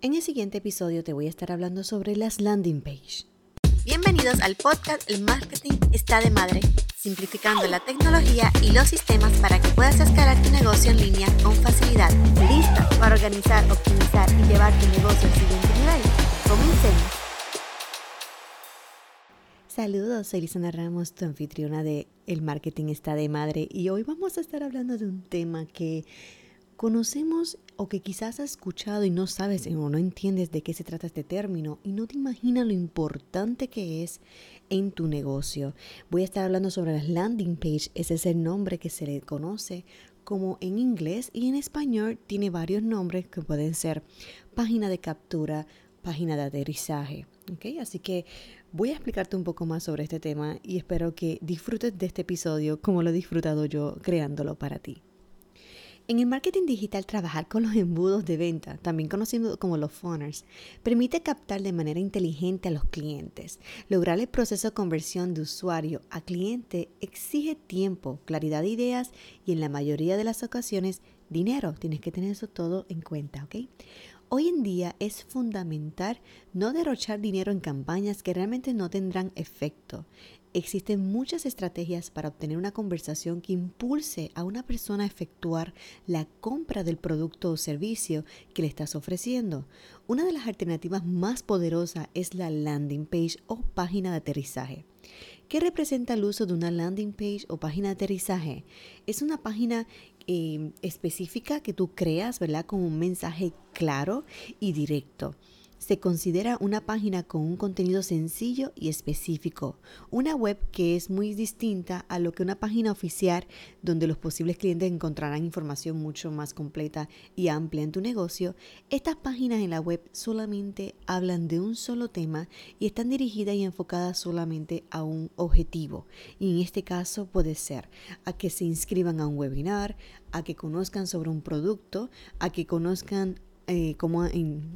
En el siguiente episodio te voy a estar hablando sobre las landing page. Bienvenidos al podcast El Marketing está de madre, simplificando la tecnología y los sistemas para que puedas escalar tu negocio en línea con facilidad. ¿Lista para organizar, optimizar y llevar tu negocio al siguiente nivel? Comencemos. Saludos, soy Lisana Ramos, tu anfitriona de El Marketing está de madre y hoy vamos a estar hablando de un tema que Conocemos o que quizás has escuchado y no sabes o no entiendes de qué se trata este término y no te imaginas lo importante que es en tu negocio. Voy a estar hablando sobre las landing page, ese es el nombre que se le conoce como en inglés y en español tiene varios nombres que pueden ser página de captura, página de aterrizaje. Así que voy a explicarte un poco más sobre este tema y espero que disfrutes de este episodio como lo he disfrutado yo creándolo para ti. En el marketing digital, trabajar con los embudos de venta, también conocidos como los funnels, permite captar de manera inteligente a los clientes. Lograr el proceso de conversión de usuario a cliente exige tiempo, claridad de ideas y en la mayoría de las ocasiones dinero. Tienes que tener eso todo en cuenta, ¿ok? Hoy en día es fundamental no derrochar dinero en campañas que realmente no tendrán efecto. Existen muchas estrategias para obtener una conversación que impulse a una persona a efectuar la compra del producto o servicio que le estás ofreciendo. Una de las alternativas más poderosas es la landing page o página de aterrizaje. ¿Qué representa el uso de una landing page o página de aterrizaje? Es una página eh, específica que tú creas, ¿verdad? Con un mensaje claro y directo se considera una página con un contenido sencillo y específico, una web que es muy distinta a lo que una página oficial donde los posibles clientes encontrarán información mucho más completa y amplia en tu negocio. Estas páginas en la web solamente hablan de un solo tema y están dirigidas y enfocadas solamente a un objetivo. Y en este caso puede ser a que se inscriban a un webinar, a que conozcan sobre un producto, a que conozcan eh, cómo en,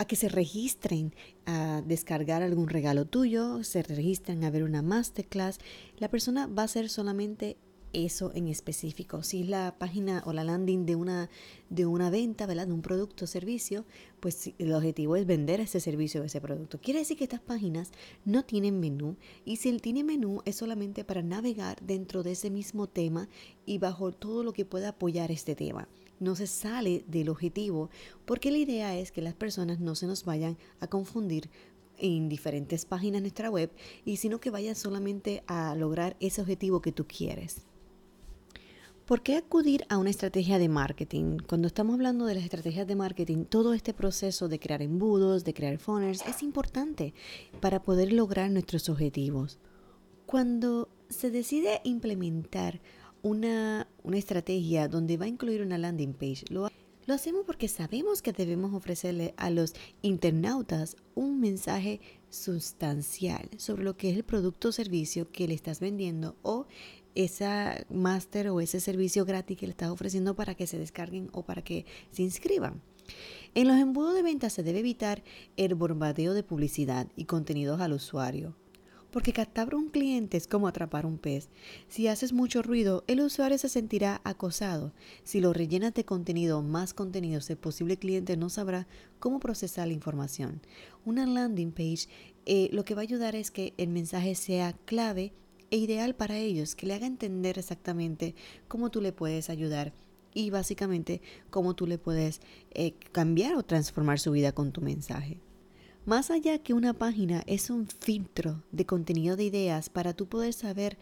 a que se registren a descargar algún regalo tuyo, se registren a ver una masterclass, la persona va a hacer solamente eso en específico. Si es la página o la landing de una, de una venta. De un producto o servicio, pues el objetivo es vender ese servicio o ese producto. Quiere decir que estas páginas no tienen menú y si él tiene menú es solamente para navegar dentro de ese mismo tema y bajo todo lo que pueda apoyar este tema no se sale del objetivo, porque la idea es que las personas no se nos vayan a confundir en diferentes páginas de nuestra web y sino que vayan solamente a lograr ese objetivo que tú quieres. ¿Por qué acudir a una estrategia de marketing? Cuando estamos hablando de las estrategias de marketing, todo este proceso de crear embudos, de crear funnels, es importante para poder lograr nuestros objetivos. Cuando se decide implementar una, estrategia donde va a incluir una landing page. Lo, lo hacemos porque sabemos que debemos ofrecerle a los internautas un mensaje sustancial sobre lo que es el producto o servicio que le estás vendiendo o esa máster o ese servicio gratis que le estás ofreciendo para que se descarguen o para que se inscriban. En los embudos de venta se debe evitar el bombardeo de publicidad y contenidos al usuario. Porque captar un cliente es como atrapar un pez. Si haces mucho ruido, el usuario se sentirá acosado. Si lo rellenas de contenido, más contenido, el posible cliente no sabrá cómo procesar la información. Una landing page eh, lo que va a ayudar es que el mensaje sea clave e ideal para ellos, que le haga entender exactamente cómo tú le puedes ayudar y básicamente cómo tú le puedes eh, cambiar o transformar su vida con tu mensaje. Más allá que una página es un filtro de contenido de ideas para tú poder saber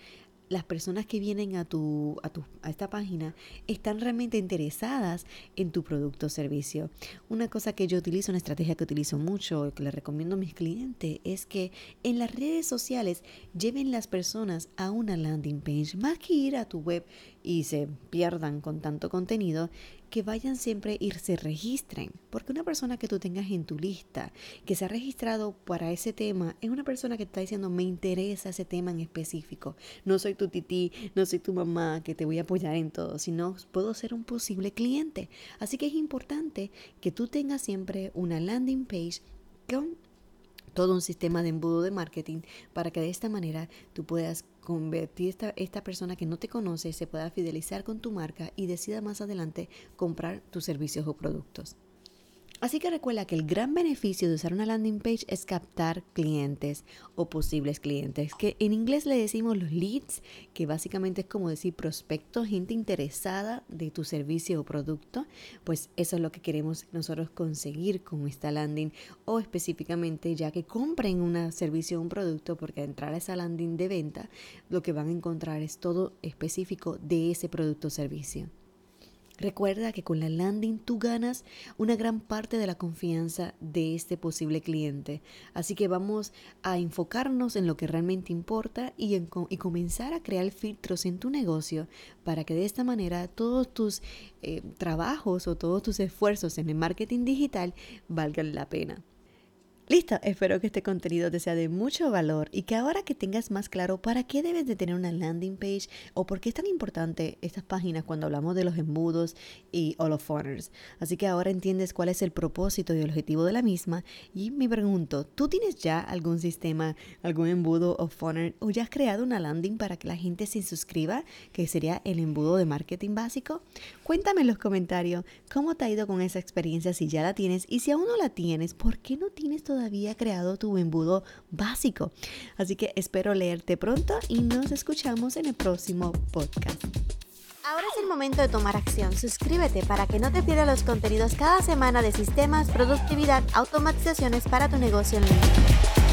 las personas que vienen a, tu, a, tu, a esta página están realmente interesadas en tu producto o servicio. Una cosa que yo utilizo, una estrategia que utilizo mucho, que le recomiendo a mis clientes, es que en las redes sociales lleven las personas a una landing page, más que ir a tu web y se pierdan con tanto contenido, que vayan siempre y se registren. Porque una persona que tú tengas en tu lista, que se ha registrado para ese tema, es una persona que está diciendo, me interesa ese tema en específico. No soy tu tití, no soy tu mamá, que te voy a apoyar en todo, sino puedo ser un posible cliente. Así que es importante que tú tengas siempre una landing page con todo un sistema de embudo de marketing para que de esta manera tú puedas convertir esta, esta persona que no te conoce, se pueda fidelizar con tu marca y decida más adelante comprar tus servicios o productos. Así que recuerda que el gran beneficio de usar una landing page es captar clientes o posibles clientes, que en inglés le decimos los leads, que básicamente es como decir prospecto, gente interesada de tu servicio o producto, pues eso es lo que queremos nosotros conseguir con esta landing o específicamente ya que compren un servicio o un producto, porque al entrar a esa landing de venta, lo que van a encontrar es todo específico de ese producto o servicio. Recuerda que con la landing tú ganas una gran parte de la confianza de este posible cliente. Así que vamos a enfocarnos en lo que realmente importa y, en, comenzar a crear filtros en tu negocio para que de esta manera todos tus eh, trabajos o todos tus esfuerzos en el marketing digital valgan la pena. Listo, espero que este contenido te sea de mucho valor y que ahora que tengas más claro para qué debes de tener una landing page o por qué es tan importante estas páginas cuando hablamos de los embudos y all honors. Así que ahora entiendes cuál es el propósito y el objetivo de la misma y me pregunto, ¿tú tienes ya algún sistema, algún embudo of honor o ya has creado una landing para que la gente se suscriba, que sería el embudo de marketing básico? Cuéntame en los comentarios cómo te ha ido con esa experiencia si ya la tienes y si aún no la tienes, ¿por qué no tienes todo todavía creado tu embudo básico. Así que espero leerte pronto y nos escuchamos en el próximo podcast. Ahora es el momento de tomar acción. Suscríbete para que no te pierdas los contenidos cada semana de sistemas, productividad, automatizaciones para tu negocio en línea.